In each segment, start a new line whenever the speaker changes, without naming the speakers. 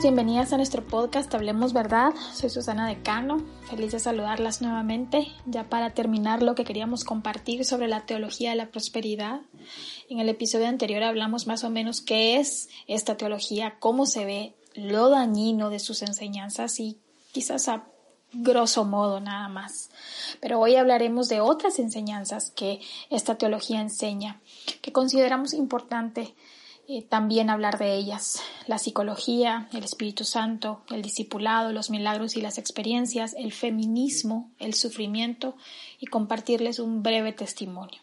Bienvenidas, a nuestro podcast Hablemos Verdad. Soy Susana Decano, feliz de saludarlas nuevamente. Ya para terminar lo que queríamos compartir sobre la teología de la prosperidad. En el episodio anterior hablamos más o menos qué es esta teología, cómo se ve, lo dañino de sus enseñanzas y quizás a grosso modo nada más. Pero hoy hablaremos de otras enseñanzas que esta teología enseña, que consideramos importante también hablar de ellas, la psicología, el Espíritu Santo, el discipulado, los milagros y las experiencias, el feminismo, el sufrimiento y compartirles un breve testimonio.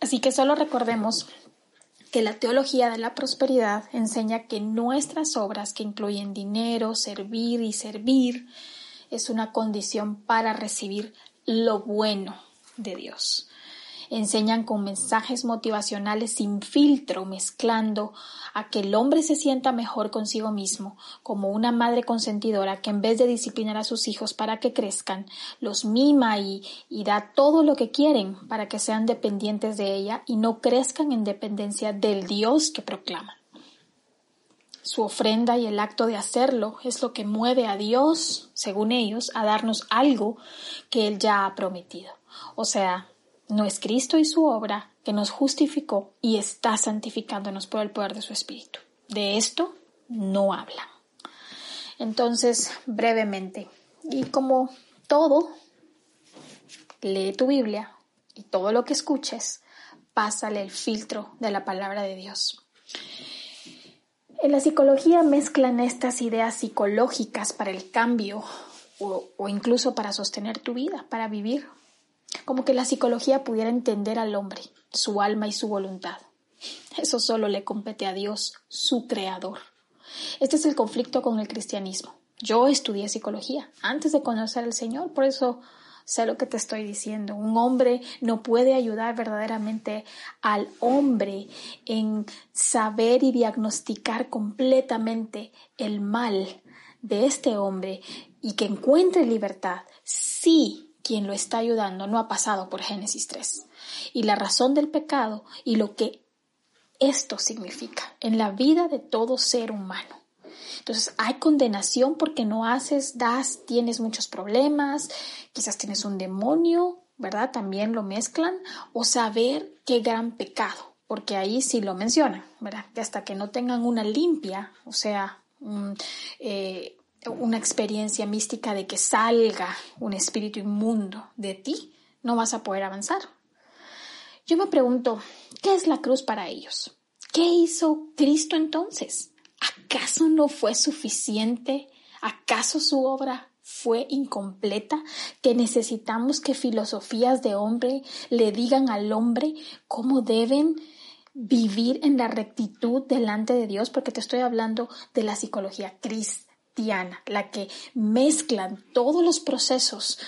Así que solo recordemos que la teología de la prosperidad enseña que nuestras obras, que incluyen dinero, servir y servir, es una condición para recibir lo bueno de Dios enseñan con mensajes motivacionales sin filtro, mezclando a que el hombre se sienta mejor consigo mismo, como una madre consentidora que en vez de disciplinar a sus hijos para que crezcan, los mima y, y da todo lo que quieren para que sean dependientes de ella y no crezcan en dependencia del Dios que proclaman. Su ofrenda y el acto de hacerlo es lo que mueve a Dios, según ellos, a darnos algo que Él ya ha prometido. O sea, no es Cristo y su obra que nos justificó y está santificándonos por el poder de su Espíritu. De esto no habla. Entonces, brevemente, y como todo, lee tu Biblia y todo lo que escuches, pásale el filtro de la palabra de Dios. En la psicología mezclan estas ideas psicológicas para el cambio o, o incluso para sostener tu vida, para vivir como que la psicología pudiera entender al hombre, su alma y su voluntad. Eso solo le compete a Dios, su creador. Este es el conflicto con el cristianismo. Yo estudié psicología antes de conocer al Señor, por eso sé lo que te estoy diciendo. Un hombre no puede ayudar verdaderamente al hombre en saber y diagnosticar completamente el mal de este hombre y que encuentre libertad si quien lo está ayudando no ha pasado por Génesis 3. Y la razón del pecado y lo que esto significa en la vida de todo ser humano. Entonces hay condenación porque no haces, das, tienes muchos problemas, quizás tienes un demonio, ¿verdad? También lo mezclan, o saber qué gran pecado, porque ahí sí lo mencionan, ¿verdad? Que hasta que no tengan una limpia, o sea, eh, una experiencia mística de que salga un espíritu inmundo de ti, no vas a poder avanzar. Yo me pregunto, ¿qué es la cruz para ellos? ¿Qué hizo Cristo entonces? ¿Acaso no fue suficiente? ¿Acaso su obra fue incompleta? ¿Que necesitamos que filosofías de hombre le digan al hombre cómo deben vivir en la rectitud delante de Dios? Porque te estoy hablando de la psicología cristiana la que mezclan todos los procesos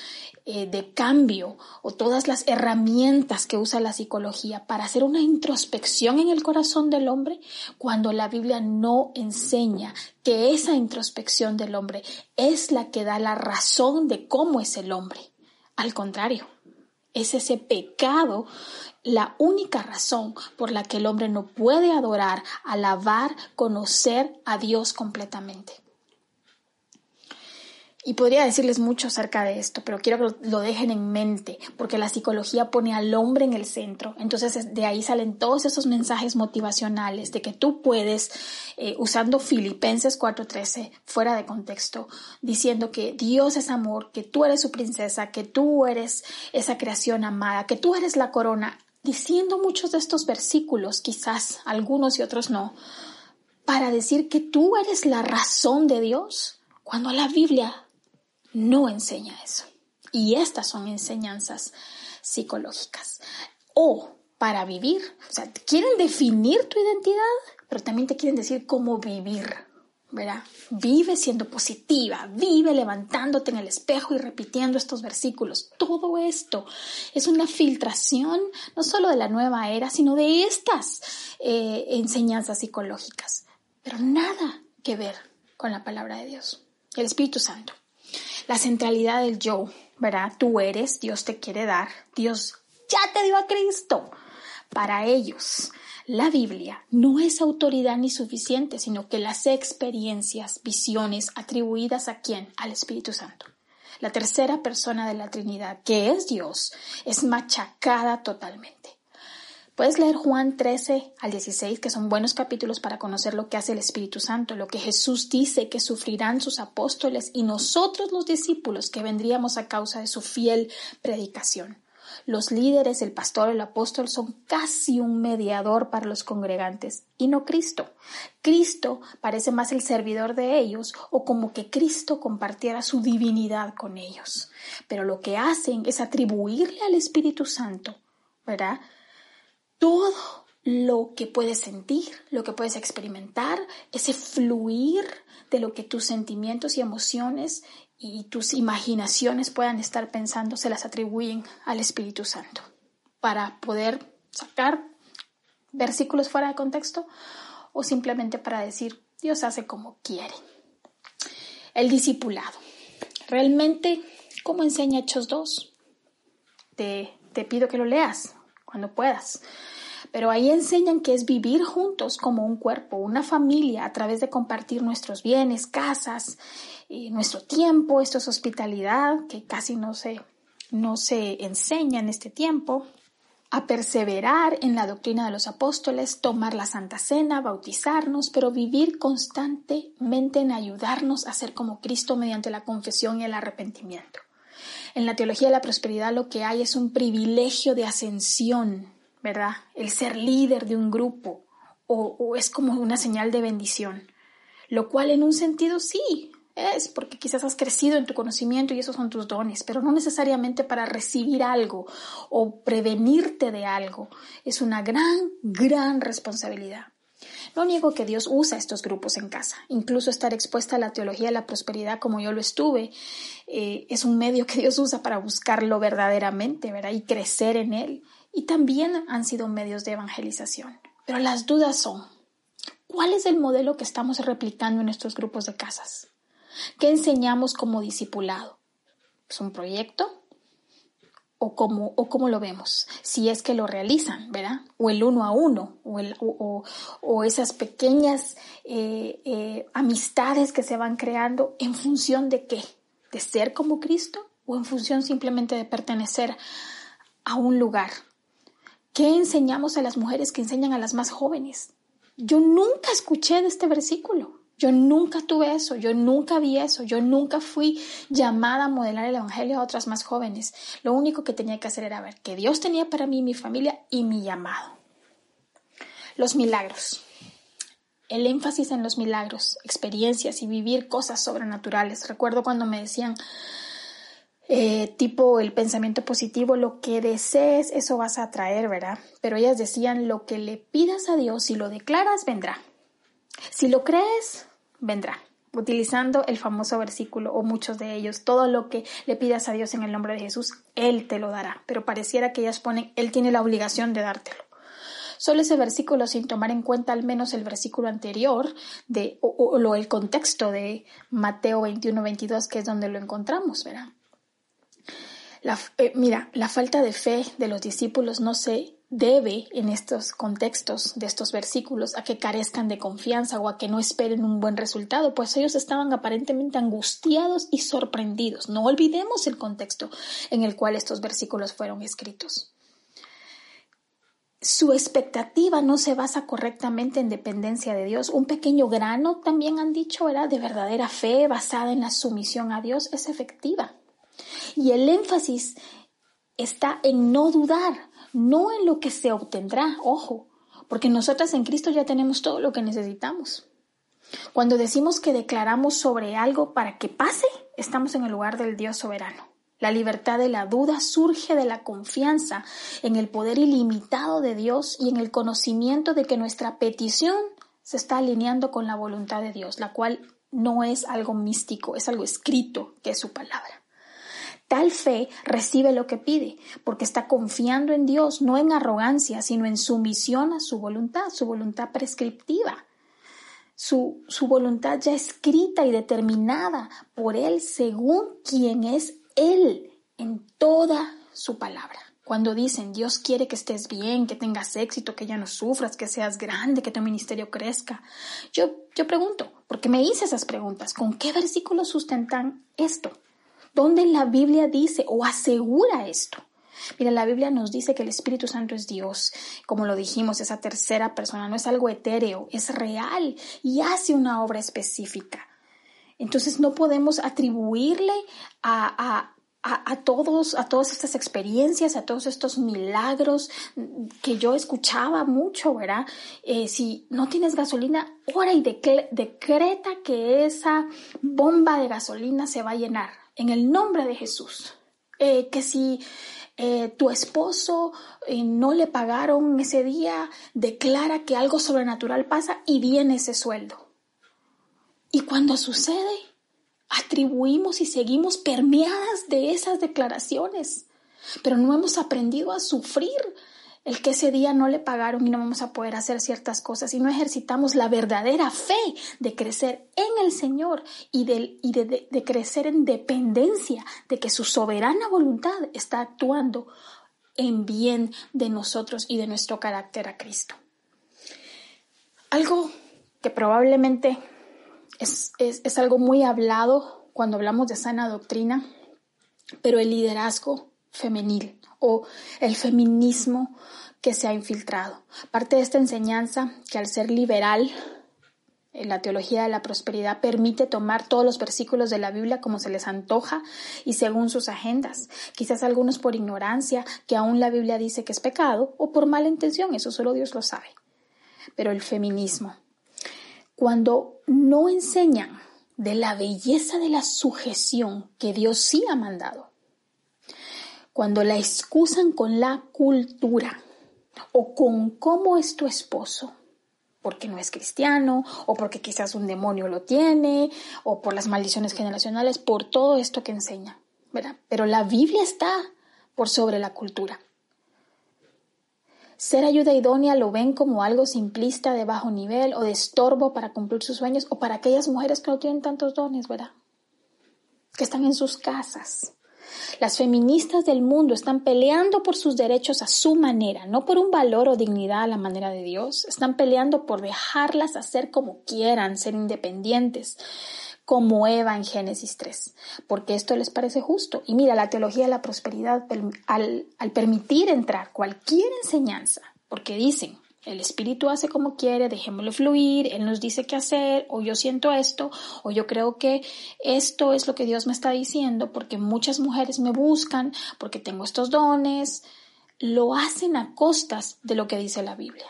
eh, de cambio o todas las herramientas que usa la psicología para hacer una introspección en el corazón del hombre, cuando la Biblia no enseña que esa introspección del hombre es la que da la razón de cómo es el hombre. Al contrario, es ese pecado la única razón por la que el hombre no puede adorar, alabar, conocer a Dios completamente. Y podría decirles mucho acerca de esto, pero quiero que lo dejen en mente, porque la psicología pone al hombre en el centro. Entonces de ahí salen todos esos mensajes motivacionales de que tú puedes, eh, usando Filipenses 4:13 fuera de contexto, diciendo que Dios es amor, que tú eres su princesa, que tú eres esa creación amada, que tú eres la corona, diciendo muchos de estos versículos, quizás algunos y otros no, para decir que tú eres la razón de Dios, cuando la Biblia no enseña eso. Y estas son enseñanzas psicológicas. O para vivir, o sea, quieren definir tu identidad, pero también te quieren decir cómo vivir, ¿verdad? Vive siendo positiva, vive levantándote en el espejo y repitiendo estos versículos. Todo esto es una filtración no solo de la nueva era, sino de estas eh, enseñanzas psicológicas, pero nada que ver con la palabra de Dios, el Espíritu Santo la centralidad del yo, ¿verdad? Tú eres, Dios te quiere dar, Dios ya te dio a Cristo Para ellos, la Biblia no es autoridad ni suficiente, sino que las experiencias, visiones atribuidas a quién? Al Espíritu Santo. La tercera persona de la Trinidad, que es Dios, es machacada totalmente. Puedes leer Juan 13 al 16, que son buenos capítulos para conocer lo que hace el Espíritu Santo, lo que Jesús dice que sufrirán sus apóstoles y nosotros los discípulos que vendríamos a causa de su fiel predicación. Los líderes, el pastor, el apóstol son casi un mediador para los congregantes y no Cristo. Cristo parece más el servidor de ellos o como que Cristo compartiera su divinidad con ellos. Pero lo que hacen es atribuirle al Espíritu Santo, ¿verdad? Todo lo que puedes sentir, lo que puedes experimentar, ese fluir de lo que tus sentimientos y emociones y tus imaginaciones puedan estar pensando se las atribuyen al Espíritu Santo para poder sacar versículos fuera de contexto o simplemente para decir Dios hace como quiere. El discipulado. Realmente, ¿cómo enseña Hechos 2? Te, te pido que lo leas cuando puedas. Pero ahí enseñan que es vivir juntos como un cuerpo, una familia, a través de compartir nuestros bienes, casas, y nuestro tiempo. Esto es hospitalidad, que casi no se, no se enseña en este tiempo. A perseverar en la doctrina de los apóstoles, tomar la Santa Cena, bautizarnos, pero vivir constantemente en ayudarnos a ser como Cristo mediante la confesión y el arrepentimiento. En la teología de la prosperidad lo que hay es un privilegio de ascensión ¿verdad? El ser líder de un grupo o, es como una señal de bendición, lo cual en un sentido sí es porque quizás has crecido en tu conocimiento y esos son tus dones, pero no necesariamente para recibir algo o prevenirte de algo. Es una gran, gran responsabilidad. No niego que Dios usa estos grupos en casa. Incluso estar expuesta a la teología de la prosperidad como yo lo estuve eh, es un medio que Dios usa para buscarlo verdaderamente, ¿verdad? Y crecer en él y también han sido medios de evangelización. Pero las dudas son, ¿cuál es el modelo que estamos replicando en nuestros grupos de casas? ¿Qué enseñamos como discipulado? ¿Es un proyecto? ¿O cómo, o cómo lo vemos? Si es que lo realizan, ¿verdad? O el uno a uno, o, el, o, esas pequeñas eh, eh, amistades que se van creando en función de qué? ¿De ser como Cristo? ¿O en función simplemente de pertenecer a un lugar ¿Qué enseñamos a las mujeres que enseñan a las más jóvenes? Yo nunca escuché de este versículo. Yo nunca tuve eso, yo nunca vi eso, yo nunca fui llamada a modelar el Evangelio a otras más jóvenes. Lo único que tenía que hacer era ver que Dios tenía para mí mi familia y mi llamado. Los milagros. El énfasis en los milagros, experiencias y vivir cosas sobrenaturales. Recuerdo cuando me decían, eh, tipo el pensamiento positivo, lo que desees, eso vas a atraer, ¿verdad? Pero ellas decían, lo que le pidas a Dios, si lo declaras, vendrá. Si lo crees, vendrá. Utilizando el famoso versículo o muchos de ellos, todo lo que le pidas a Dios en el nombre de Jesús, Él te lo dará. Pero pareciera que ellas ponen, Él tiene la obligación de dártelo. Solo ese versículo sin tomar en cuenta al menos el versículo anterior de, o, el contexto de Mateo 21, 22, que es donde lo encontramos, ¿verdad? Eh, mira, la falta de fe de los discípulos no se debe en estos contextos de estos versículos a que carezcan de confianza o a que no esperen un buen resultado, pues ellos estaban aparentemente angustiados y sorprendidos. No olvidemos el contexto en el cual estos versículos fueron escritos. Su expectativa no se basa correctamente en dependencia de Dios. Un pequeño grano, también han dicho, era de verdadera fe basada en la sumisión a Dios, es efectiva. Y el énfasis está en no dudar, no en lo que se obtendrá, ojo, porque nosotras en Cristo ya tenemos todo lo que necesitamos. Cuando decimos que declaramos sobre algo para que pase, estamos en el lugar del Dios soberano. La libertad de la duda surge de la confianza en el poder ilimitado de Dios y en el conocimiento de que nuestra petición se está alineando con la voluntad de Dios, la cual no es algo místico, es algo escrito, que es su palabra. Tal fe recibe lo que pide, porque está confiando en Dios, no en arrogancia, sino en sumisión a su voluntad, su voluntad prescriptiva, su, su voluntad ya escrita y determinada por Él según quien es Él en toda su palabra. Cuando dicen Dios quiere que estés bien, que tengas éxito, que ya no sufras, que seas grande, que tu ministerio crezca. Yo, yo pregunto, porque me hice esas preguntas, ¿con qué versículos sustentan esto? ¿Dónde la Biblia dice o asegura esto? Mira, la Biblia nos dice que el Espíritu Santo es Dios. Como lo dijimos, esa tercera persona no es algo etéreo, es real y hace una obra específica. Entonces no podemos atribuirle a, a, todos, a todas estas experiencias, a todos estos milagros que yo escuchaba mucho, ¿verdad? Eh, si no tienes gasolina, ora y decreta que esa bomba de gasolina se va a llenar en el nombre de Jesús. Eh, que si eh, tu esposo eh, no le pagaron ese día, declara que algo sobrenatural pasa y viene ese sueldo. Y cuando sucede, atribuimos y seguimos permeadas de esas declaraciones, pero no hemos aprendido a sufrir el que ese día no le pagaron y no vamos a poder hacer ciertas cosas y no ejercitamos la verdadera fe de crecer en el Señor y, de, y de, crecer en dependencia de que su soberana voluntad está actuando en bien de nosotros y de nuestro carácter a Cristo. Algo que probablemente es, es algo muy hablado cuando hablamos de sana doctrina, pero el liderazgo femenil o el feminismo que se ha infiltrado. Parte de esta enseñanza que al ser liberal, en la teología de la prosperidad permite tomar todos los versículos de la Biblia como se les antoja y según sus agendas. Quizás algunos por ignorancia, que aún la Biblia dice que es pecado, o por mala intención, eso solo Dios lo sabe. Pero el feminismo, cuando no enseñan de la belleza de la sujeción que Dios sí ha mandado, cuando la excusan con la cultura o con cómo es tu esposo, porque no es cristiano, o porque quizás un demonio lo tiene, o por las maldiciones generacionales, por todo esto que enseña, ¿verdad? Pero la Biblia está por sobre la cultura. Ser ayuda idónea lo ven como algo simplista de bajo nivel o de estorbo para cumplir sus sueños o para aquellas mujeres que no tienen tantos dones, ¿verdad? Que están en sus casas, las feministas del mundo están peleando por sus derechos a su manera, no por un valor o dignidad a la manera de Dios. Están peleando por dejarlas hacer como quieran, ser independientes, como Eva en Génesis 3, porque esto les parece justo. Y mira, la teología de la prosperidad, al, al permitir entrar cualquier enseñanza, porque dicen, el espíritu hace como quiere, dejémoslo fluir, él nos dice qué hacer, o yo siento esto, o yo creo que esto es lo que Dios me está diciendo, porque muchas mujeres me buscan, porque tengo estos dones, lo hacen a costas de lo que dice la Biblia.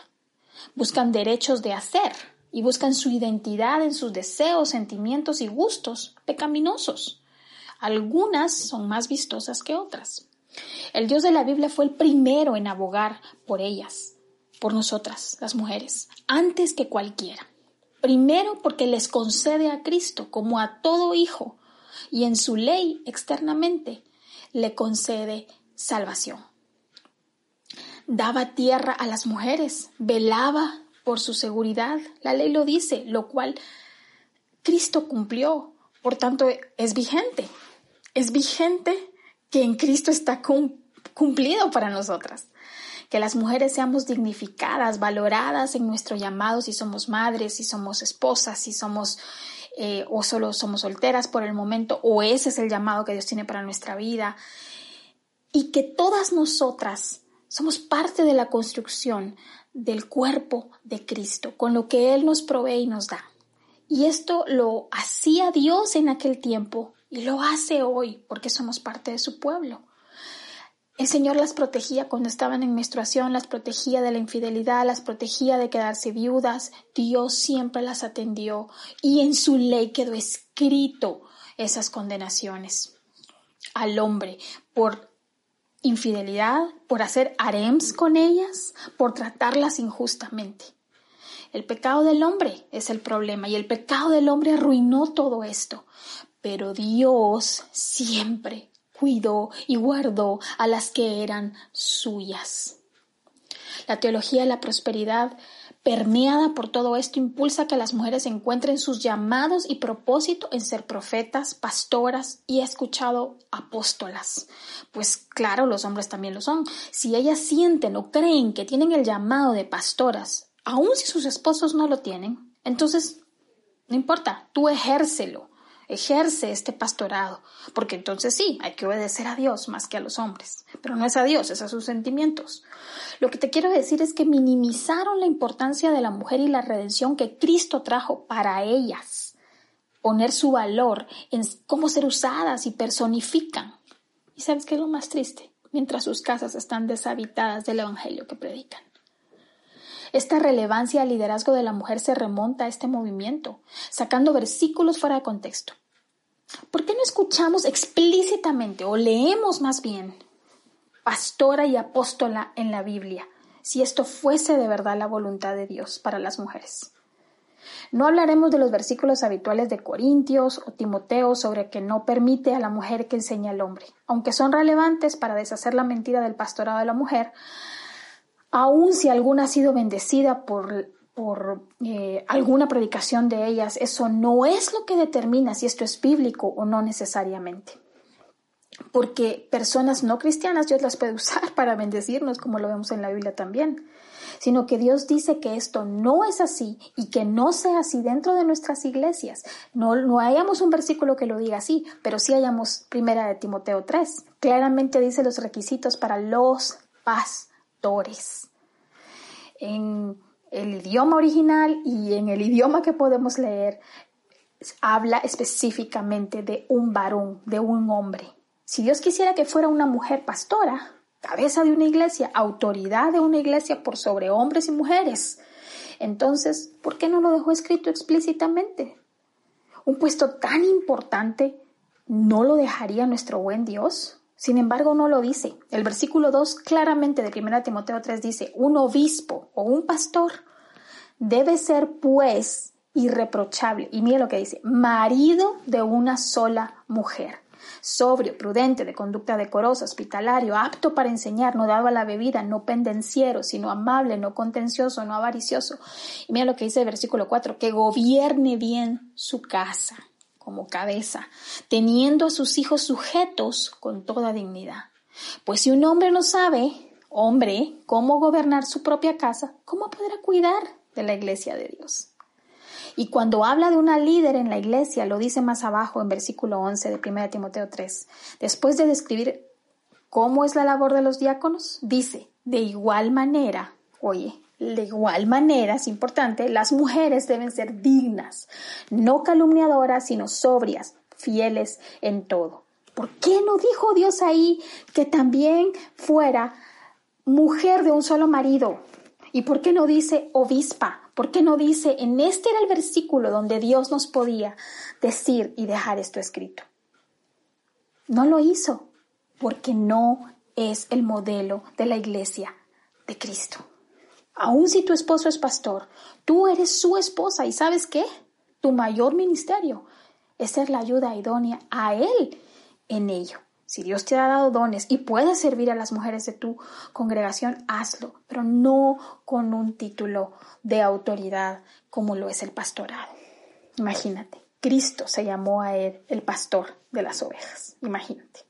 Buscan derechos de hacer y buscan su identidad en sus deseos, sentimientos y gustos pecaminosos. Algunas son más vistosas que otras. El Dios de la Biblia fue el primero en abogar por ellas por nosotras, las mujeres, antes que cualquiera. Primero porque les concede a Cristo como a todo hijo y en su ley externamente le concede salvación. Daba tierra a las mujeres, velaba por su seguridad, la ley lo dice, lo cual Cristo cumplió, por tanto es vigente, es vigente que en Cristo está cumplido para nosotras que las mujeres seamos dignificadas, valoradas en nuestro llamado si somos madres, si somos esposas, si somos eh, o solo somos solteras por el momento, o ese es el llamado que Dios tiene para nuestra vida. Y que todas nosotras somos parte de la construcción del cuerpo de Cristo, con lo que Él nos provee y nos da. Y esto lo hacía Dios en aquel tiempo y lo hace hoy porque somos parte de su pueblo. El Señor las protegía cuando estaban en menstruación, las protegía de la infidelidad, las protegía de quedarse viudas. Dios siempre las atendió y en su ley quedó escrito esas condenaciones al hombre por infidelidad, por hacer harems con ellas, por tratarlas injustamente. El pecado del hombre es el problema y el pecado del hombre arruinó todo esto. Pero Dios siempre cuidó y guardó a las que eran suyas. La teología de la prosperidad, permeada por todo esto, impulsa que las mujeres encuentren sus llamados y propósito en ser profetas, pastoras y escuchado apóstolas. Pues claro, los hombres también lo son. Si ellas sienten o creen que tienen el llamado de pastoras, aun si sus esposos no lo tienen, entonces no importa, tú ejércelo ejerce este pastorado, porque entonces sí, hay que obedecer a Dios más que a los hombres, pero no es a Dios, es a sus sentimientos. Lo que te quiero decir es que minimizaron la importancia de la mujer y la redención que Cristo trajo para ellas, poner su valor en cómo ser usadas y personifican. ¿Y sabes qué es lo más triste? Mientras sus casas están deshabitadas del Evangelio que predican. Esta relevancia al liderazgo de la mujer se remonta a este movimiento, sacando versículos fuera de contexto. ¿Por qué no escuchamos explícitamente o leemos más bien pastora y apóstola en la Biblia, si esto fuese de verdad la voluntad de Dios para las mujeres? No hablaremos de los versículos habituales de Corintios o Timoteo sobre que no permite a la mujer que enseñe al hombre. Aunque son relevantes para deshacer la mentira del pastorado de la mujer, aun si alguna ha sido bendecida por, por eh, alguna predicación de ellas, eso no es lo que determina si esto es bíblico o no necesariamente. Porque personas no cristianas Dios las puede usar para bendecirnos, como lo vemos en la Biblia también sino que Dios dice que esto no es así y que no sea así dentro de nuestras iglesias. No, no hayamos un versículo que lo diga así, pero sí hayamos primera de Timoteo 3. Claramente dice los requisitos para los pastores en el idioma original y en el idioma que podemos leer, habla específicamente de un varón, de un hombre. Si Dios quisiera que fuera una mujer pastora, cabeza de una iglesia, autoridad de una iglesia por sobre hombres y mujeres, entonces, ¿por qué no lo dejó escrito explícitamente? Un puesto tan importante, ¿no lo dejaría nuestro buen Dios? Sin embargo, no lo dice. El versículo 2 claramente de 1 Timoteo 3 dice, un obispo o un pastor debe ser pues irreprochable. Y mire lo que dice, marido de una sola mujer, sobrio, prudente, de conducta decorosa, hospitalario, apto para enseñar, no dado a la bebida, no pendenciero, sino amable, no contencioso, no avaricioso. Y mira lo que dice el versículo 4, que gobierne bien su casa como cabeza, teniendo a sus hijos sujetos con toda dignidad. Pues si un hombre no sabe, hombre, cómo gobernar su propia casa, ¿cómo podrá cuidar de la iglesia de Dios? Y cuando habla de una líder en la iglesia, lo dice más abajo en versículo 11 de 1 Timoteo 3, después de describir cómo es la labor de los diáconos, dice, de igual manera, oye, de igual manera, es importante, las mujeres deben ser dignas, no calumniadoras, sino sobrias, fieles en todo. ¿Por qué no dijo Dios ahí que también fuera mujer de un solo marido? ¿Y por qué no dice obispa? ¿Por qué no dice, en este era el versículo donde Dios nos podía decir y dejar esto escrito? No lo hizo porque no es el modelo de la iglesia de Cristo. Aun si tu esposo es pastor, tú eres su esposa y sabes qué? Tu mayor ministerio es ser la ayuda idónea a él en ello. Si Dios te ha dado dones y puedes servir a las mujeres de tu congregación, hazlo, pero no con un título de autoridad como lo es el pastorado. Imagínate, Cristo se llamó a él el pastor de las ovejas. Imagínate.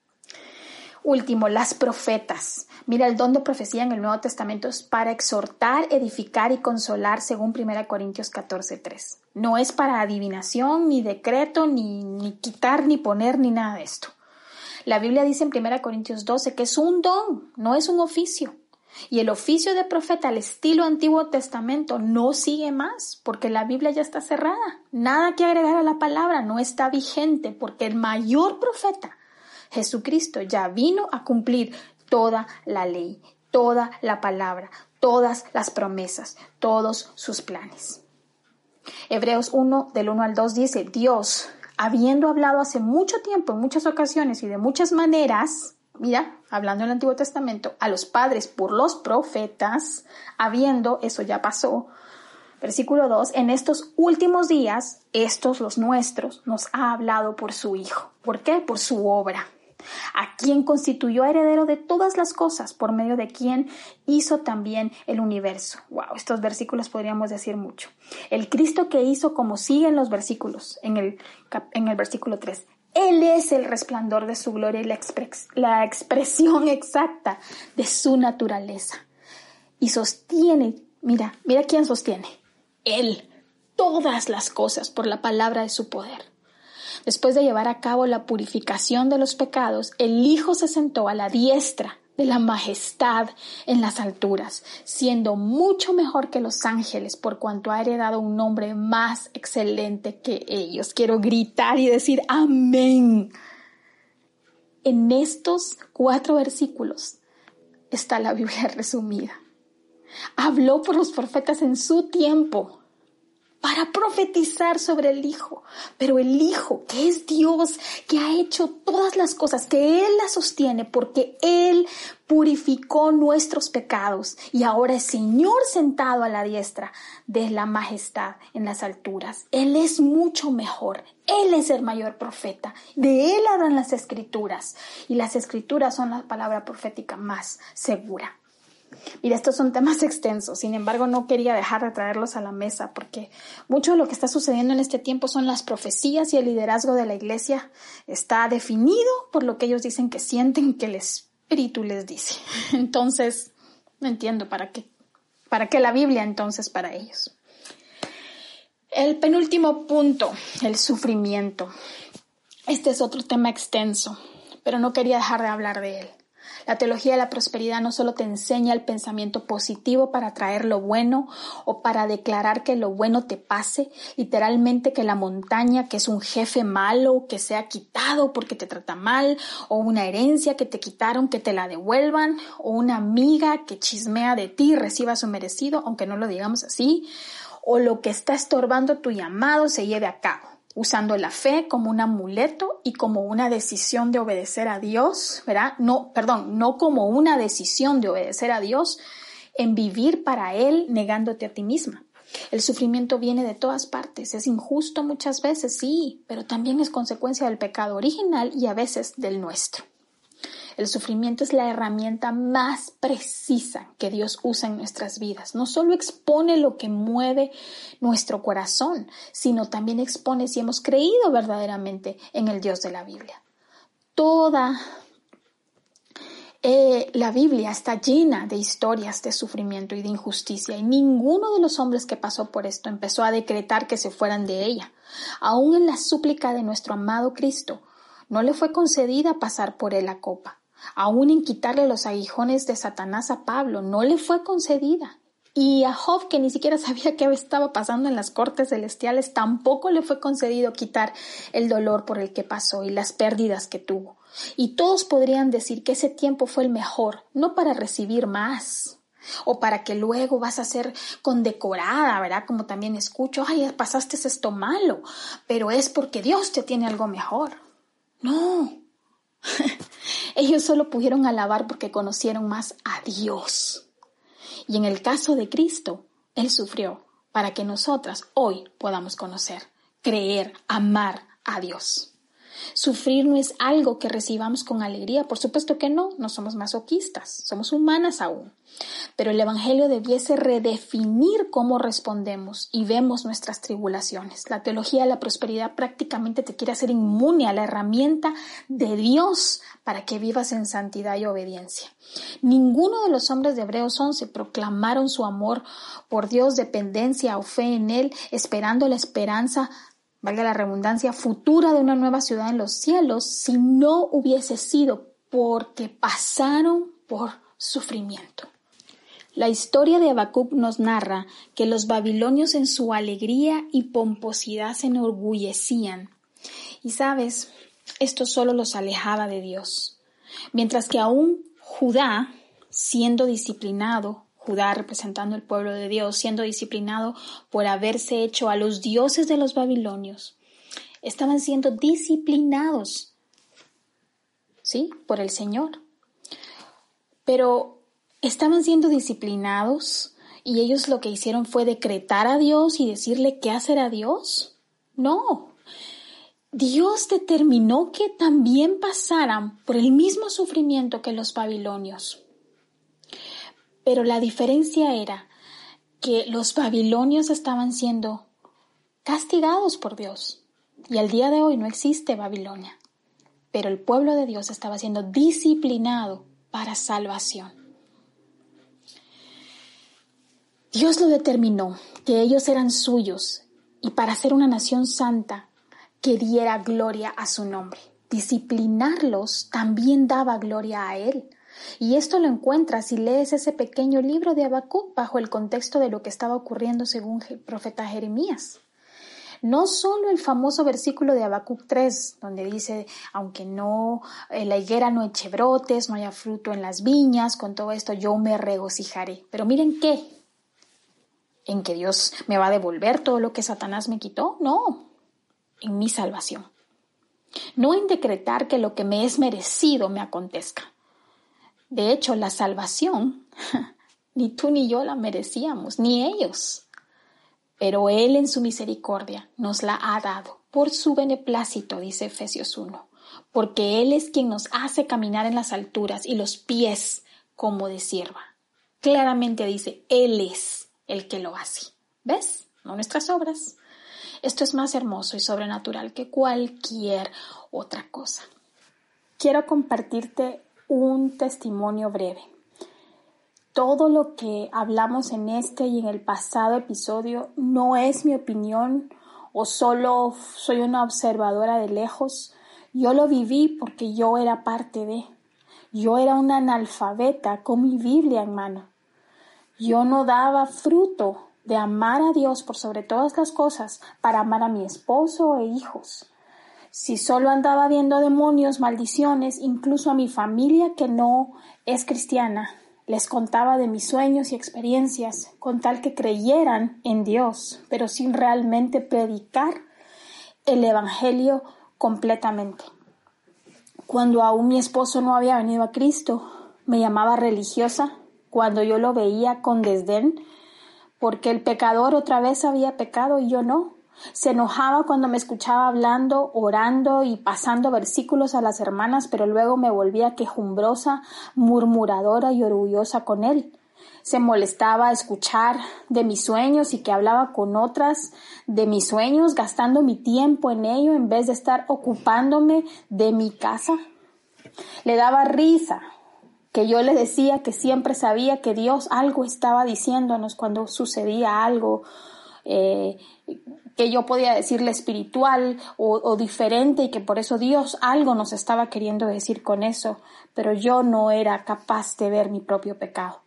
Último, las profetas. Mira, el don de profecía en el Nuevo Testamento es para exhortar, edificar y consolar, según 1 Corintios 14:3. No es para adivinación, ni decreto, ni, ni quitar, ni poner, ni nada de esto. La Biblia dice en 1 Corintios 12 que es un don, no es un oficio. Y el oficio de profeta al estilo Antiguo Testamento no sigue más, porque la Biblia ya está cerrada. Nada que agregar a la palabra, no está vigente, porque el mayor profeta Jesucristo ya vino a cumplir toda la ley, toda la palabra, todas las promesas, todos sus planes. Hebreos 1 del 1 al 2 dice, Dios, habiendo hablado hace mucho tiempo, en muchas ocasiones y de muchas maneras, mira, hablando en el Antiguo Testamento, a los padres por los profetas, habiendo, eso ya pasó, versículo 2, en estos últimos días, estos los nuestros, nos ha hablado por su Hijo. ¿Por qué? Por su obra a quien constituyó heredero de todas las cosas, por medio de quien hizo también el universo. Wow, estos versículos podríamos decir mucho. El Cristo que hizo como siguen los versículos en el, en el versículo 3. Él es el resplandor de su gloria y la, la expresión exacta de su naturaleza. Y sostiene, mira, mira quién sostiene. Él, todas las cosas por la palabra de su poder. Después de llevar a cabo la purificación de los pecados, el Hijo se sentó a la diestra de la majestad en las alturas, siendo mucho mejor que los ángeles por cuanto ha heredado un nombre más excelente que ellos. Quiero gritar y decir amén. En estos cuatro versículos está la Biblia resumida. Habló por los profetas en su tiempo para profetizar sobre el Hijo. Pero el Hijo, que es Dios, que ha hecho todas las cosas, que Él las sostiene porque Él purificó nuestros pecados y ahora es Señor sentado a la diestra de la majestad en las alturas. Él es mucho mejor. Él es el mayor profeta. De Él hablan las escrituras y las escrituras son la palabra profética más segura. Mira, estos son temas extensos, sin embargo no quería dejar de traerlos a la mesa porque mucho de lo que está sucediendo en este tiempo son las profecías y el liderazgo de la iglesia está definido por lo que ellos dicen que sienten que el Espíritu les dice. Entonces, no entiendo para qué, para qué la Biblia entonces para ellos. El penúltimo punto, el sufrimiento. Este es otro tema extenso, pero no quería dejar de hablar de él. La teología de la prosperidad no solo te enseña el pensamiento positivo para traer lo bueno o para declarar que lo bueno te pase, literalmente que la montaña, que es un jefe malo, que sea quitado porque te trata mal, o una herencia que te quitaron, que te la devuelvan, o una amiga que chismea de ti reciba su merecido, aunque no lo digamos así, o lo que está estorbando tu llamado se lleve a cabo usando la fe como un amuleto y como una decisión de obedecer a Dios, ¿verdad? No, perdón, no como una decisión de obedecer a Dios en vivir para Él negándote a ti misma. El sufrimiento viene de todas partes, es injusto muchas veces, sí, pero también es consecuencia del pecado original y a veces del nuestro. El sufrimiento es la herramienta más precisa que Dios usa en nuestras vidas. No solo expone lo que mueve nuestro corazón, sino también expone si hemos creído verdaderamente en el Dios de la Biblia. Toda eh, la Biblia está llena de historias de sufrimiento y de injusticia y ninguno de los hombres que pasó por esto empezó a decretar que se fueran de ella. Aún en la súplica de nuestro amado Cristo, no le fue concedida pasar por él la copa aún en quitarle los aguijones de Satanás a Pablo, no le fue concedida. Y a Job, que ni siquiera sabía qué estaba pasando en las cortes celestiales, tampoco le fue concedido quitar el dolor por el que pasó y las pérdidas que tuvo. Y todos podrían decir que ese tiempo fue el mejor, no para recibir más, o para que luego vas a ser condecorada, ¿verdad? Como también escucho, ay, pasaste esto malo, pero es porque Dios te tiene algo mejor. No, Ellos solo pudieron alabar porque conocieron más a Dios. Y en el caso de Cristo, Él sufrió para que nosotras hoy podamos conocer, creer, amar a Dios. Sufrir no es algo que recibamos con alegría, por supuesto que no, no somos masoquistas, somos humanas aún. Pero el Evangelio debiese redefinir cómo respondemos y vemos nuestras tribulaciones. La teología de la prosperidad prácticamente te quiere hacer inmune a la herramienta de Dios para que vivas en santidad y obediencia. Ninguno de los hombres de Hebreos 11 proclamaron su amor por Dios, dependencia o fe en Él, esperando la esperanza valga la redundancia, futura de una nueva ciudad en los cielos si no hubiese sido porque pasaron por sufrimiento. La historia de Habacuc nos narra que los babilonios en su alegría y pomposidad se enorgullecían. Y sabes, esto solo los alejaba de Dios. Mientras que aún Judá, siendo disciplinado, Judá representando el pueblo de Dios, siendo disciplinado por haberse hecho a los dioses de los babilonios, estaban siendo disciplinados, ¿sí? Por el Señor. Pero estaban siendo disciplinados y ellos lo que hicieron fue decretar a Dios y decirle qué hacer a Dios. No. Dios determinó que también pasaran por el mismo sufrimiento que los babilonios. Pero la diferencia era que los babilonios estaban siendo castigados por Dios. Y al día de hoy no existe Babilonia. Pero el pueblo de Dios estaba siendo disciplinado para salvación. Dios lo determinó, que ellos eran suyos, y para ser una nación santa, que diera gloria a su nombre. Disciplinarlos también daba gloria a Él. Y esto lo encuentras si lees ese pequeño libro de Habacuc bajo el contexto de lo que estaba ocurriendo según el profeta Jeremías. No solo el famoso versículo de Habacuc 3, donde dice, aunque no eh, la higuera no eche brotes, no haya fruto en las viñas, con todo esto yo me regocijaré. Pero miren qué, en que Dios me va a devolver todo lo que Satanás me quitó, no, en mi salvación. No en decretar que lo que me es merecido me acontezca. De hecho, la salvación, ni tú ni yo la merecíamos, ni ellos. Pero Él en su misericordia nos la ha dado por su beneplácito, dice Efesios 1, porque Él es quien nos hace caminar en las alturas y los pies como de sierva. Claramente dice, Él es el que lo hace. ¿Ves? No nuestras obras. Esto es más hermoso y sobrenatural que cualquier otra cosa. Quiero compartirte un testimonio breve. Todo lo que hablamos en este y en el pasado episodio no es mi opinión o solo soy una observadora de lejos. Yo lo viví porque yo era parte de. Yo era una analfabeta con mi Biblia en mano. Yo no daba fruto de amar a Dios por sobre todas las cosas para amar a mi esposo e hijos. Si solo andaba viendo demonios, maldiciones, incluso a mi familia que no es cristiana, les contaba de mis sueños y experiencias con tal que creyeran en Dios, pero sin realmente predicar el Evangelio completamente. Cuando aún mi esposo no había venido a Cristo, me llamaba religiosa cuando yo lo veía con desdén, porque el pecador otra vez había pecado y yo no. Se enojaba cuando me escuchaba hablando, orando y pasando versículos a las hermanas, pero luego me volvía quejumbrosa, murmuradora y orgullosa con él. Se molestaba a escuchar de mis sueños y que hablaba con otras de mis sueños, gastando mi tiempo en ello en vez de estar ocupándome de mi casa. Le daba risa que yo le decía que siempre sabía que Dios algo estaba diciéndonos cuando sucedía algo eh, que yo podía decirle espiritual o, diferente y que por eso Dios algo nos estaba queriendo decir con eso, pero yo no era capaz de ver mi propio pecado.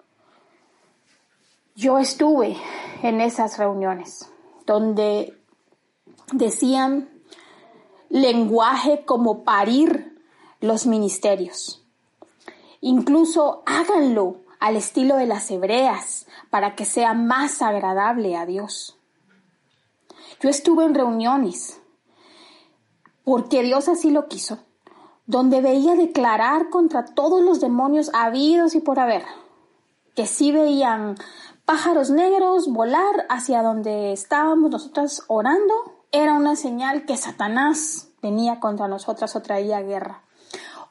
Yo estuve en esas reuniones donde decían lenguaje como parir los ministerios. Incluso háganlo al estilo de las hebreas para que sea más agradable a Dios. Yo estuve en reuniones, porque Dios así lo quiso, donde veía declarar contra todos los demonios habidos y por haber, que sí veían pájaros negros volar hacia donde estábamos nosotras orando, era una señal que Satanás venía contra nosotras o traía guerra.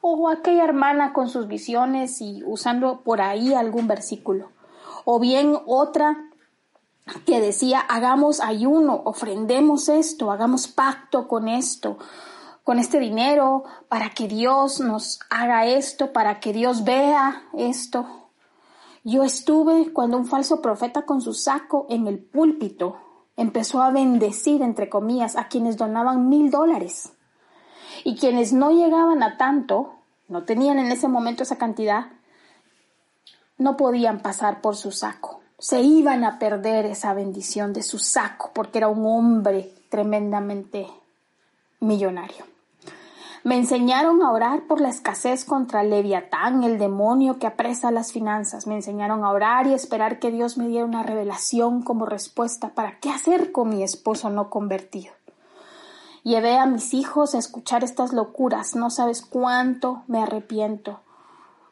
O aquella hermana con sus visiones y usando por ahí algún versículo. O bien otra que decía, hagamos ayuno, ofrendemos esto, hagamos pacto con esto, con este dinero, para que Dios nos haga esto, para que Dios vea esto. Yo estuve cuando un falso profeta con su saco en el púlpito empezó a bendecir, entre comillas, a quienes donaban mil dólares. Y quienes no llegaban a tanto, no tenían en ese momento esa cantidad, no podían pasar por su saco se iban a perder esa bendición de su saco porque era un hombre tremendamente millonario. Me enseñaron a orar por la escasez contra Leviatán, el demonio que apresa las finanzas. Me enseñaron a orar y esperar que Dios me diera una revelación como respuesta para qué hacer con mi esposo no convertido. Llevé a mis hijos a escuchar estas locuras. No sabes cuánto me arrepiento.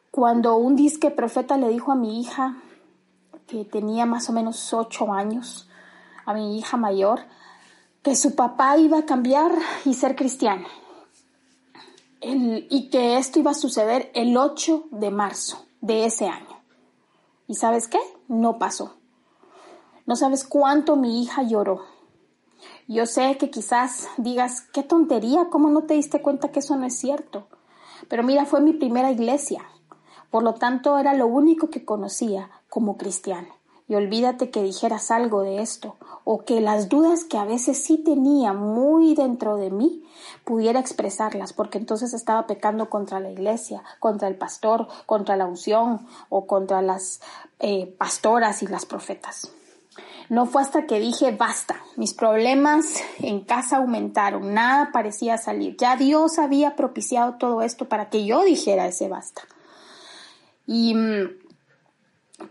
Cuando un disque profeta le dijo a mi hija, que tenía más o menos ocho años, a mi hija mayor, que su papá iba a cambiar y ser cristiano. y que esto iba a suceder el 8 de marzo de ese año. ¿Y sabes qué? No pasó. No sabes cuánto mi hija lloró. Yo sé que quizás digas, qué tontería, ¿cómo no te diste cuenta que eso no es cierto? Pero mira, fue mi primera iglesia. Por lo tanto, era lo único que conocía como cristiano y olvídate que dijeras algo de esto o que las dudas que a veces sí tenía muy dentro de mí pudiera expresarlas porque entonces estaba pecando contra la iglesia, contra el pastor, contra la unción o contra las eh, pastoras y las profetas. No fue hasta que dije basta, mis problemas en casa aumentaron, nada parecía salir. Ya Dios había propiciado todo esto para que yo dijera ese basta. Y mm,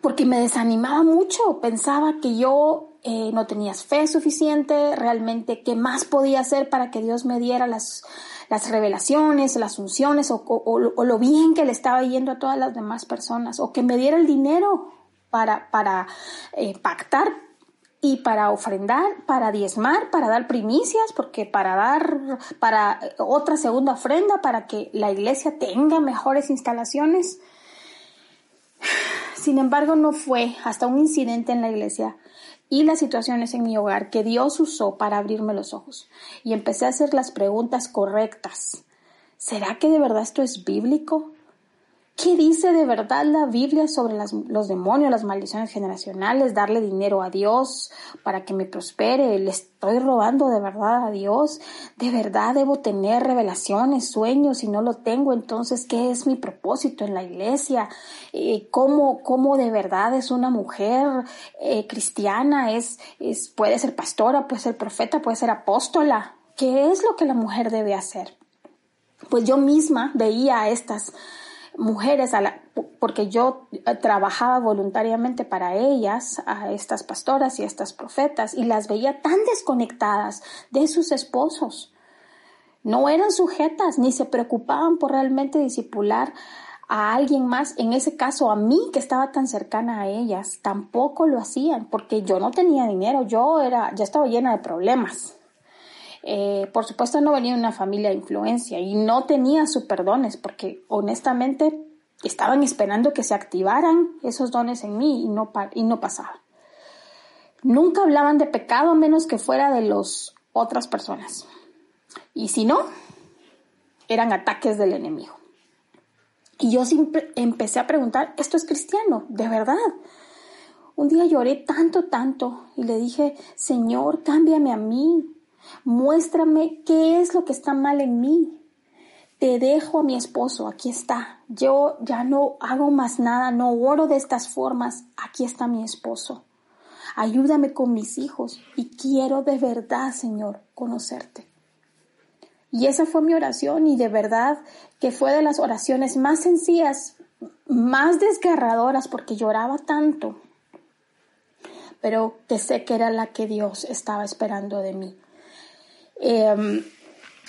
porque me desanimaba mucho, pensaba que yo eh, no tenía fe suficiente, realmente qué más podía hacer para que Dios me diera las, las revelaciones, las unciones o, lo bien que le estaba yendo a todas las demás personas o que me diera el dinero para, para eh, pactar y para ofrendar, para diezmar, para dar primicias, porque para dar, para otra segunda ofrenda, para que la iglesia tenga mejores instalaciones. Sin embargo, no fue hasta un incidente en la iglesia y las situaciones en mi hogar que Dios usó para abrirme los ojos y empecé a hacer las preguntas correctas. ¿Será que de verdad esto es bíblico? ¿Qué dice de verdad la Biblia sobre los demonios, las maldiciones generacionales, darle dinero a Dios para que me prospere? ¿Le estoy robando de verdad a Dios? ¿De verdad debo tener revelaciones, sueños? Si no lo tengo, entonces, ¿qué es mi propósito en la iglesia? Eh, ¿cómo, ¿Cómo de verdad es una mujer eh, cristiana? ¿Es, es, puede ser pastora, puede ser profeta, puede ser apóstola? ¿Qué es lo que la mujer debe hacer? Pues yo misma veía estas mujeres, a la, porque yo eh, trabajaba voluntariamente para ellas, a estas pastoras y a estas profetas, y las veía tan desconectadas de sus esposos. No eran sujetas ni se preocupaban por realmente disipular a alguien más, en ese caso a mí que estaba tan cercana a ellas, tampoco lo hacían porque yo no tenía dinero, yo era, ya estaba llena de problemas. Eh, por supuesto no venía una familia de influencia y no tenía superdones porque honestamente estaban esperando que se activaran esos dones en mí y no, y no pasaba. Nunca hablaban de pecado a menos que fuera de las otras personas. Y si no, eran ataques del enemigo. Y yo siempre empecé a preguntar, ¿esto es cristiano? ¿De verdad? Un día lloré tanto, tanto y le dije, Señor, cámbiame a mí, Muéstrame qué es lo que está mal en mí. Te dejo a mi esposo, aquí está. Yo ya no hago más nada, no oro de estas formas, aquí está mi esposo. Ayúdame con mis hijos y quiero de verdad, Señor, conocerte. Y esa fue mi oración y de verdad que fue de las oraciones más sencillas, más desgarradoras porque lloraba tanto, pero que sé que era la que Dios estaba esperando de mí. Em,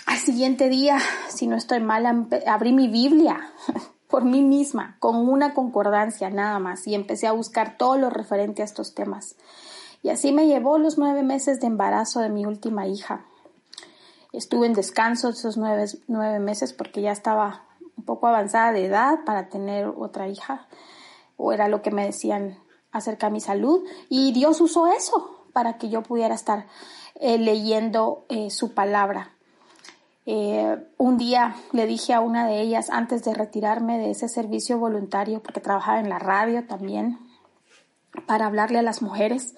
al siguiente día, si no estoy mal, abrí mi Biblia por mí misma, con una concordancia nada más, y empecé a buscar todo lo referente a estos temas. Y así me llevó los nueve meses de embarazo de mi última hija. Estuve en descanso esos nueve, nueve meses porque ya estaba un poco avanzada de edad para tener otra hija, o era lo que me decían acerca de mi salud, y Dios usó eso para que yo pudiera estar eh, leyendo eh, su palabra. Eh, un día le dije a una de ellas, antes de retirarme de ese servicio voluntario, porque trabajaba en la radio también, para hablarle a las mujeres,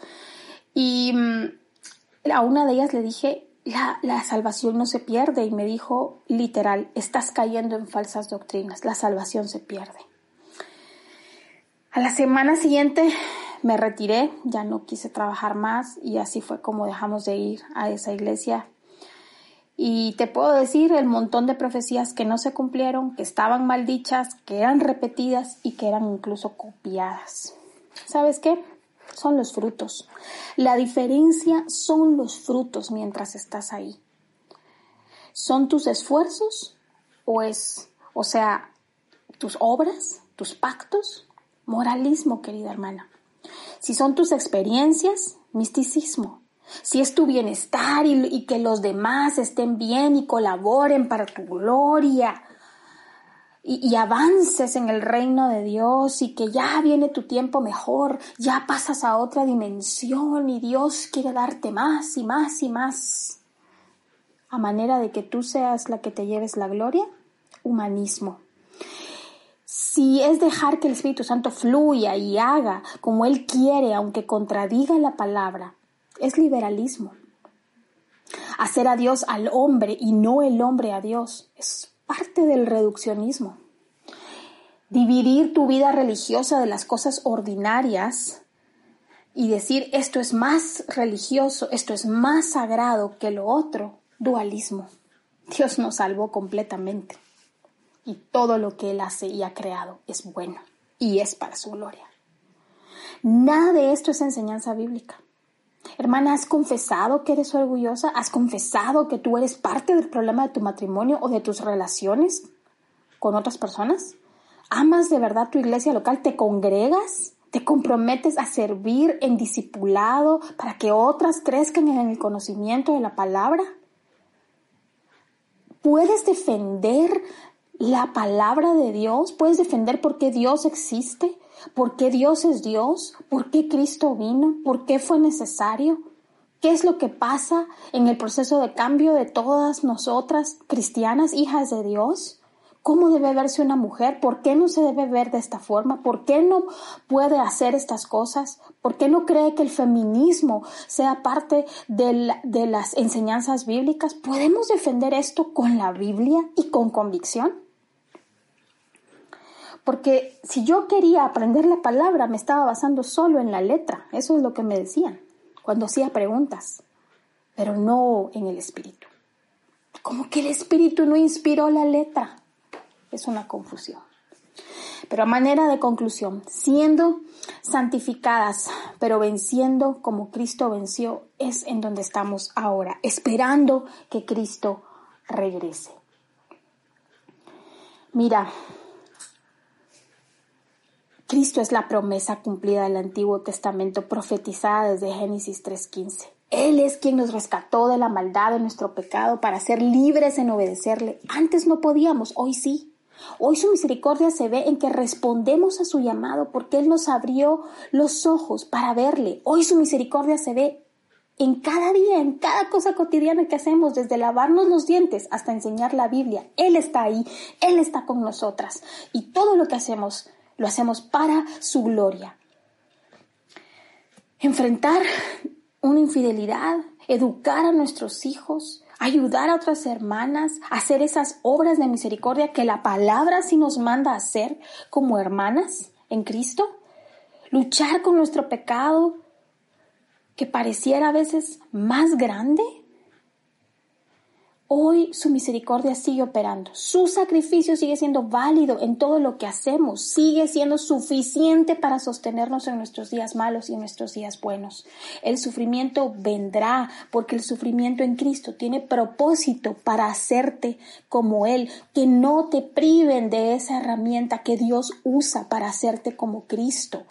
y mm, a una de ellas le dije, la, la, salvación no se pierde, y me dijo literal, estás cayendo en falsas doctrinas, la salvación se pierde. A la semana siguiente me retiré, ya no quise trabajar más y así fue como dejamos de ir a esa iglesia. Y te puedo decir el montón de profecías que no se cumplieron, que estaban mal dichas, que eran repetidas y que eran incluso copiadas. ¿Sabes qué? Son los frutos. La diferencia son los frutos mientras estás ahí. ¿Son tus esfuerzos o es, o sea, tus obras, tus pactos? Moralismo, querida hermana. Si son tus experiencias, misticismo. si es tu bienestar y, que los demás estén bien y colaboren para tu gloria y, avances en el reino de Dios y que ya viene tu tiempo mejor, ya pasas a otra dimensión y Dios quiere darte más y más y más, a manera de que tú seas la que te lleves la gloria, humanismo. Si es dejar que el Espíritu Santo fluya y haga como Él quiere, aunque contradiga la palabra, es liberalismo. Hacer a Dios al hombre y no el hombre a Dios es parte del reduccionismo. Dividir tu vida religiosa de las cosas ordinarias y decir esto es más religioso, esto es más sagrado que lo otro, dualismo. Dios nos salvó completamente y todo lo que Él hace y ha creado es bueno y es para su gloria. Nada de esto es enseñanza bíblica. Hermana, ¿has confesado que eres orgullosa? ¿Has confesado que tú eres parte del problema de tu matrimonio o de tus relaciones con otras personas? ¿Amas de verdad tu iglesia local? ¿Te congregas? ¿Te comprometes a servir en discipulado para que otras crezcan en el conocimiento de la palabra? ¿Puedes defender la palabra de Dios? ¿Puedes defender por qué Dios existe? ¿Por qué Dios es Dios? ¿Por qué Cristo vino? ¿Por qué fue necesario? ¿Qué es lo que pasa en el proceso de cambio de todas nosotras, cristianas, hijas de Dios? ¿Cómo debe verse una mujer? ¿Por qué no se debe ver de esta forma? ¿Por qué no puede hacer estas cosas? ¿Por qué no cree que el feminismo sea parte de, de las enseñanzas bíblicas? ¿Podemos defender esto con la Biblia y con convicción? Porque si yo quería aprender la palabra, me estaba basando solo en la letra. Eso es lo que me decían cuando hacía preguntas, pero no en el espíritu. Como que el espíritu no inspiró la letra. Es una confusión. Pero a manera de conclusión, siendo santificadas, pero venciendo como Cristo venció, es en donde estamos ahora, esperando que Cristo regrese. Mira, Cristo es la promesa cumplida del Antiguo Testamento profetizada desde Génesis 3.15. Él es quien nos rescató de la maldad de nuestro pecado para ser libres en obedecerle. Antes no podíamos, hoy sí. Hoy su misericordia se ve en que respondemos a su llamado porque Él nos abrió los ojos para verle. Hoy su misericordia se ve en cada día, en cada cosa cotidiana que hacemos, desde lavarnos los dientes hasta enseñar la Biblia. Él está ahí, Él está con nosotras. Y todo lo que hacemos lo hacemos para su gloria. Enfrentar una infidelidad, educar a nuestros hijos, ayudar a otras hermanas, hacer esas obras de misericordia que la palabra sí nos manda a hacer como hermanas en Cristo, luchar con nuestro pecado que pareciera a veces más grande Hoy su misericordia sigue operando. Su sacrificio sigue siendo válido en todo lo que hacemos. Sigue siendo suficiente para sostenernos en nuestros días malos y en nuestros días buenos. El sufrimiento vendrá porque el sufrimiento en Cristo tiene propósito para hacerte como Él. Que no te priven de esa herramienta que Dios usa para hacerte como Cristo.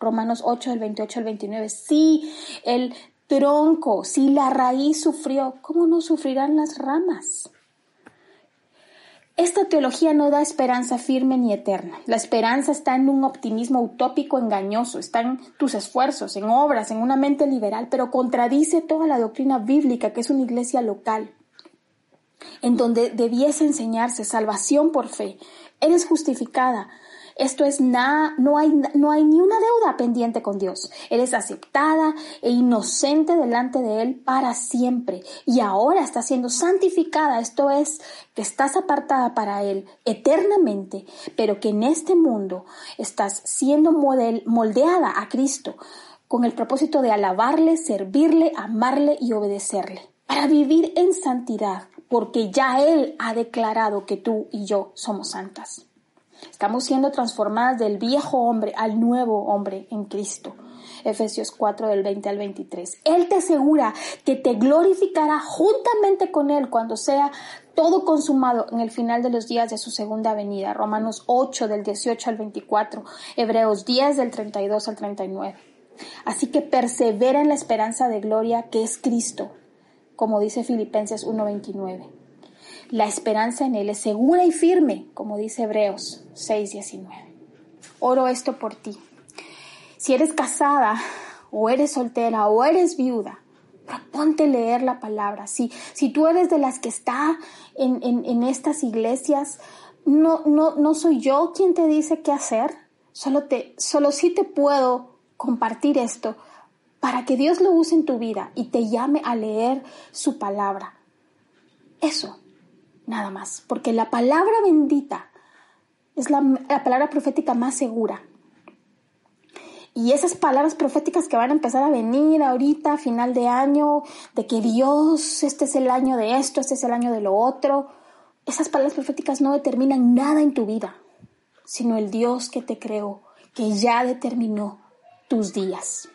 Romanos 8, del 28 al 29. Sí, el tronco, si la raíz sufrió, ¿cómo no sufrirán las ramas? Esta teología no da esperanza firme ni eterna. La esperanza está en un optimismo utópico engañoso, está en tus esfuerzos, en obras, en una mente liberal, pero contradice toda la doctrina bíblica que es una iglesia local, en donde debiese enseñarse salvación por fe. Eres justificada, esto es nada, no hay, no hay ni una deuda pendiente con Dios. Eres aceptada e inocente delante de Él para siempre. Y ahora estás siendo santificada. Esto es que estás apartada para Él eternamente, pero que en este mundo estás siendo moldeada a Cristo con el propósito de alabarle, servirle, amarle y obedecerle. Para vivir en santidad, porque ya Él ha declarado que tú y yo somos santas. Estamos siendo transformadas del viejo hombre al nuevo hombre en Cristo. Efesios 4 del 20 al 23. Él te asegura que te glorificará juntamente con Él cuando sea todo consumado en el final de los días de su segunda venida. Romanos 8 del 18 al 24. Hebreos 10 del 32 al 39. Así que persevera en la esperanza de gloria que es Cristo, como dice Filipenses 1:29. La esperanza en Él es segura y firme, como dice Hebreos 6:19. Oro esto por ti. Si eres casada o eres soltera o eres viuda, proponte leer la palabra. Si, si tú eres de las que está en, en, estas iglesias, no, no, no soy yo quien te dice qué hacer, solo, te, solo sí te puedo compartir esto para que Dios lo use en tu vida y te llame a leer su palabra. Eso, nada más, porque la palabra bendita es la, la palabra profética más segura y esas palabras proféticas que van a empezar a venir ahorita, a final de año, de que Dios, este es el año de esto, este es el año de lo otro, esas palabras proféticas no determinan nada en tu vida, sino el Dios que te creó, que ya determinó tus días.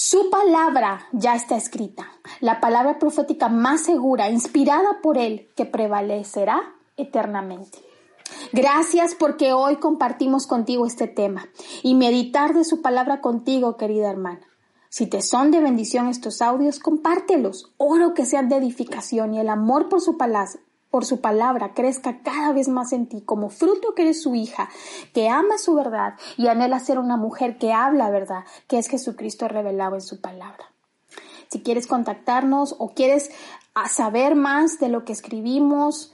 Su palabra ya está escrita, la palabra profética más segura, inspirada por Él, que prevalecerá eternamente. Gracias porque hoy compartimos contigo este tema y meditar de su palabra contigo, querida hermana. Si te son de bendición estos audios, compártelos. Oro que sean de edificación y el amor por su, por su palabra crezca cada vez más en ti como fruto que eres su hija, que ama su verdad y anhela ser una mujer que habla verdad, que es Jesucristo revelado en su palabra. Si quieres contactarnos o quieres ah, saber más de lo que escribimos,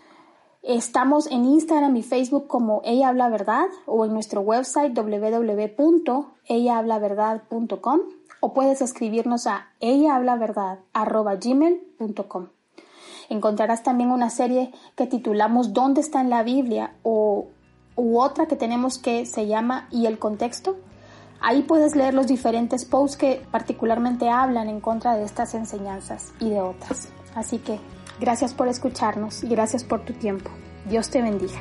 Estamos en Instagram y Facebook como Ella Habla Verdad o en nuestro website www.ellahablaverdad.com o puedes escribirnos a ellahablaverdad.gmail.com. Encontrarás también una serie que titulamos ¿Dónde está en la Biblia? o u otra que tenemos que se llama ¿Y el contexto? Ahí puedes leer los diferentes posts que particularmente hablan en contra de estas enseñanzas y de otras. Así que Gracias por escucharnos y gracias por tu tiempo. Dios te bendiga.